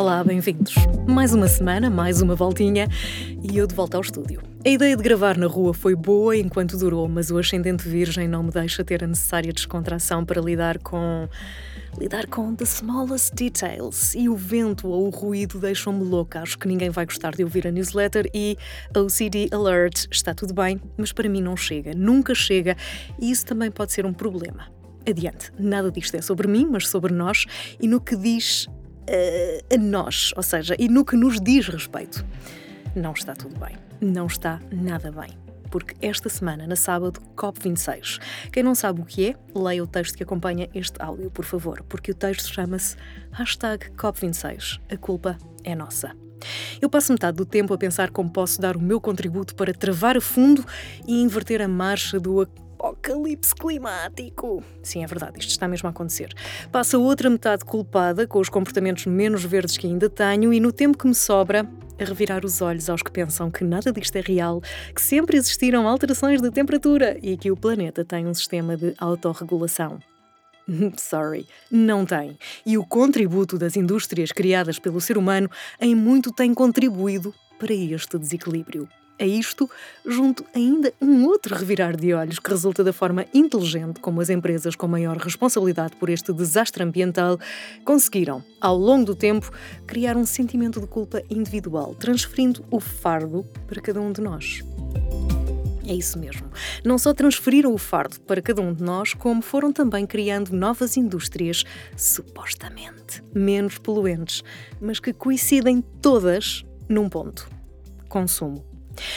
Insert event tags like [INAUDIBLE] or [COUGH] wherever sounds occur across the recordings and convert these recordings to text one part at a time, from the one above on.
Olá, bem-vindos. Mais uma semana, mais uma voltinha e eu de volta ao estúdio. A ideia de gravar na rua foi boa enquanto durou, mas o ascendente virgem não me deixa ter a necessária descontração para lidar com. lidar com the smallest details. E o vento ou o ruído deixam-me louca. Acho que ninguém vai gostar de ouvir a newsletter e OCD Alert. Está tudo bem, mas para mim não chega. Nunca chega e isso também pode ser um problema. Adiante, nada disto é sobre mim, mas sobre nós e no que diz a nós, ou seja, e no que nos diz respeito. Não está tudo bem. Não está nada bem. Porque esta semana, na sábado, COP26. Quem não sabe o que é, leia o texto que acompanha este áudio, por favor, porque o texto chama-se hashtag COP26. A culpa é nossa. Eu passo metade do tempo a pensar como posso dar o meu contributo para travar a fundo e inverter a marcha do apocalipse climático. Sim, é verdade, isto está mesmo a acontecer. Passa outra metade culpada, com os comportamentos menos verdes que ainda tenho, e no tempo que me sobra, a revirar os olhos aos que pensam que nada disto é real, que sempre existiram alterações de temperatura e que o planeta tem um sistema de autorregulação. [LAUGHS] Sorry, não tem. E o contributo das indústrias criadas pelo ser humano em muito tem contribuído para este desequilíbrio. A isto, junto ainda um outro revirar de olhos que resulta da forma inteligente como as empresas com maior responsabilidade por este desastre ambiental conseguiram, ao longo do tempo, criar um sentimento de culpa individual, transferindo o fardo para cada um de nós. É isso mesmo. Não só transferiram o fardo para cada um de nós, como foram também criando novas indústrias, supostamente menos poluentes, mas que coincidem todas num ponto: consumo.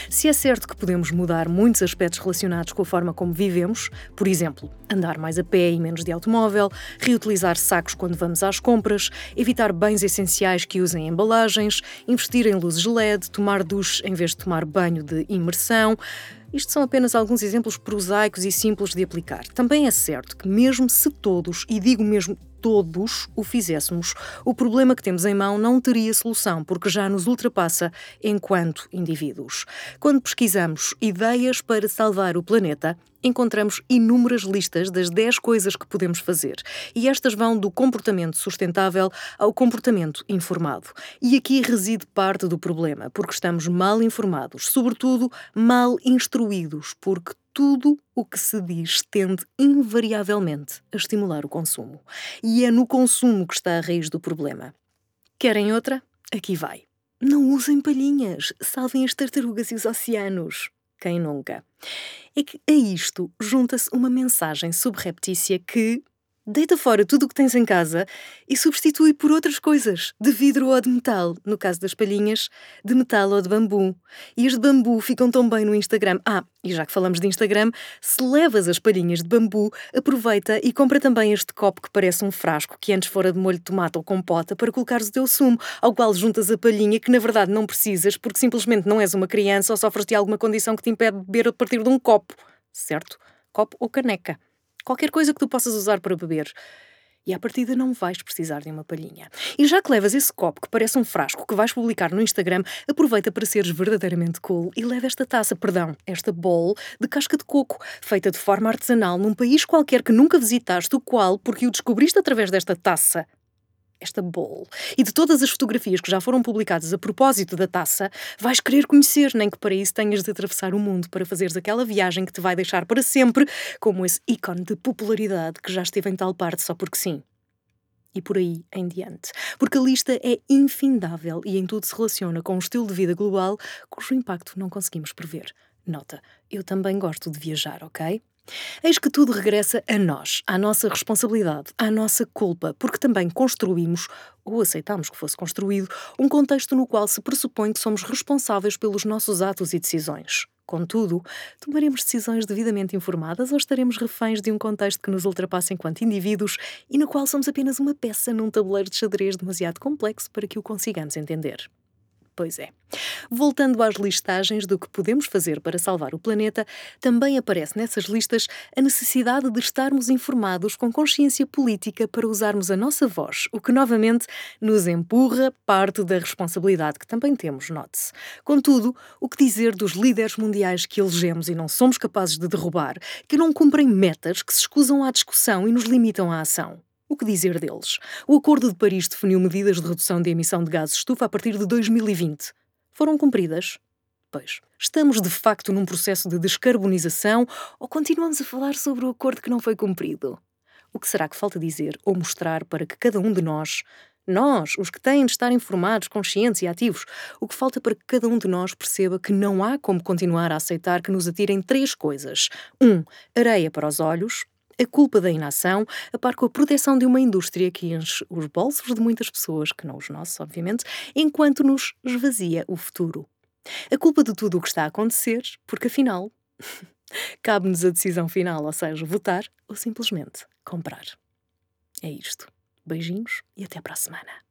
Se é certo que podemos mudar muitos aspectos relacionados com a forma como vivemos, por exemplo, andar mais a pé e menos de automóvel, reutilizar sacos quando vamos às compras, evitar bens essenciais que usem embalagens, investir em luzes LED, tomar duche em vez de tomar banho de imersão, isto são apenas alguns exemplos prosaicos e simples de aplicar. Também é certo que, mesmo se todos, e digo mesmo todos, o fizéssemos, o problema que temos em mão não teria solução, porque já nos ultrapassa enquanto indivíduos. Quando pesquisamos ideias para salvar o planeta, encontramos inúmeras listas das 10 coisas que podemos fazer. E estas vão do comportamento sustentável ao comportamento informado. E aqui reside parte do problema, porque estamos mal informados, sobretudo mal instruídos, porque tudo o que se diz tende invariavelmente a estimular o consumo. E é no consumo que está a raiz do problema. Querem outra? Aqui vai. Não usem palhinhas, salvem as tartarugas e os oceanos. Quem nunca? É que a isto junta-se uma mensagem subreptícia que Deita fora tudo o que tens em casa e substitui por outras coisas, de vidro ou de metal, no caso das palhinhas, de metal ou de bambu. E as de bambu ficam tão bem no Instagram. Ah, e já que falamos de Instagram, se levas as palhinhas de bambu, aproveita e compra também este copo que parece um frasco que antes fora de molho de tomate ou compota para colocares o teu sumo, ao qual juntas a palhinha que na verdade não precisas porque simplesmente não és uma criança ou sofres de alguma condição que te impede de beber a partir de um copo, certo? Copo ou caneca qualquer coisa que tu possas usar para beber. E à partida não vais precisar de uma palhinha. E já que levas esse copo que parece um frasco que vais publicar no Instagram, aproveita para seres verdadeiramente cool e leva esta taça, perdão, esta bowl de casca de coco, feita de forma artesanal num país qualquer que nunca visitaste, o qual, porque o descobriste através desta taça, esta bowl. E de todas as fotografias que já foram publicadas a propósito da taça, vais querer conhecer, nem que para isso tenhas de atravessar o mundo para fazeres aquela viagem que te vai deixar para sempre como esse ícone de popularidade que já esteve em tal parte só porque sim. E por aí em diante. Porque a lista é infindável e em tudo se relaciona com um estilo de vida global cujo impacto não conseguimos prever. Nota, eu também gosto de viajar, ok? Eis que tudo regressa a nós, à nossa responsabilidade, à nossa culpa, porque também construímos, ou aceitamos que fosse construído, um contexto no qual se pressupõe que somos responsáveis pelos nossos atos e decisões. Contudo, tomaremos decisões devidamente informadas ou estaremos reféns de um contexto que nos ultrapassa enquanto indivíduos e no qual somos apenas uma peça num tabuleiro de xadrez demasiado complexo para que o consigamos entender? Pois é. Voltando às listagens do que podemos fazer para salvar o planeta, também aparece nessas listas a necessidade de estarmos informados com consciência política para usarmos a nossa voz, o que novamente nos empurra parte da responsabilidade que também temos, note-se. Contudo, o que dizer dos líderes mundiais que elegemos e não somos capazes de derrubar, que não cumprem metas, que se escusam à discussão e nos limitam à ação? O que dizer deles? O Acordo de Paris definiu medidas de redução de emissão de gases estufa a partir de 2020. Foram cumpridas? Pois, estamos de facto num processo de descarbonização ou continuamos a falar sobre o acordo que não foi cumprido? O que será que falta dizer ou mostrar para que cada um de nós, nós, os que têm de estar informados, conscientes e ativos, o que falta para que cada um de nós perceba que não há como continuar a aceitar que nos atirem três coisas: um, areia para os olhos, a culpa da inação, a par com a proteção de uma indústria que enche os bolsos de muitas pessoas, que não os nossos, obviamente, enquanto nos esvazia o futuro. A culpa de tudo o que está a acontecer, porque afinal, [LAUGHS] cabe-nos a decisão final, ou seja, votar ou simplesmente comprar. É isto. Beijinhos e até para a semana.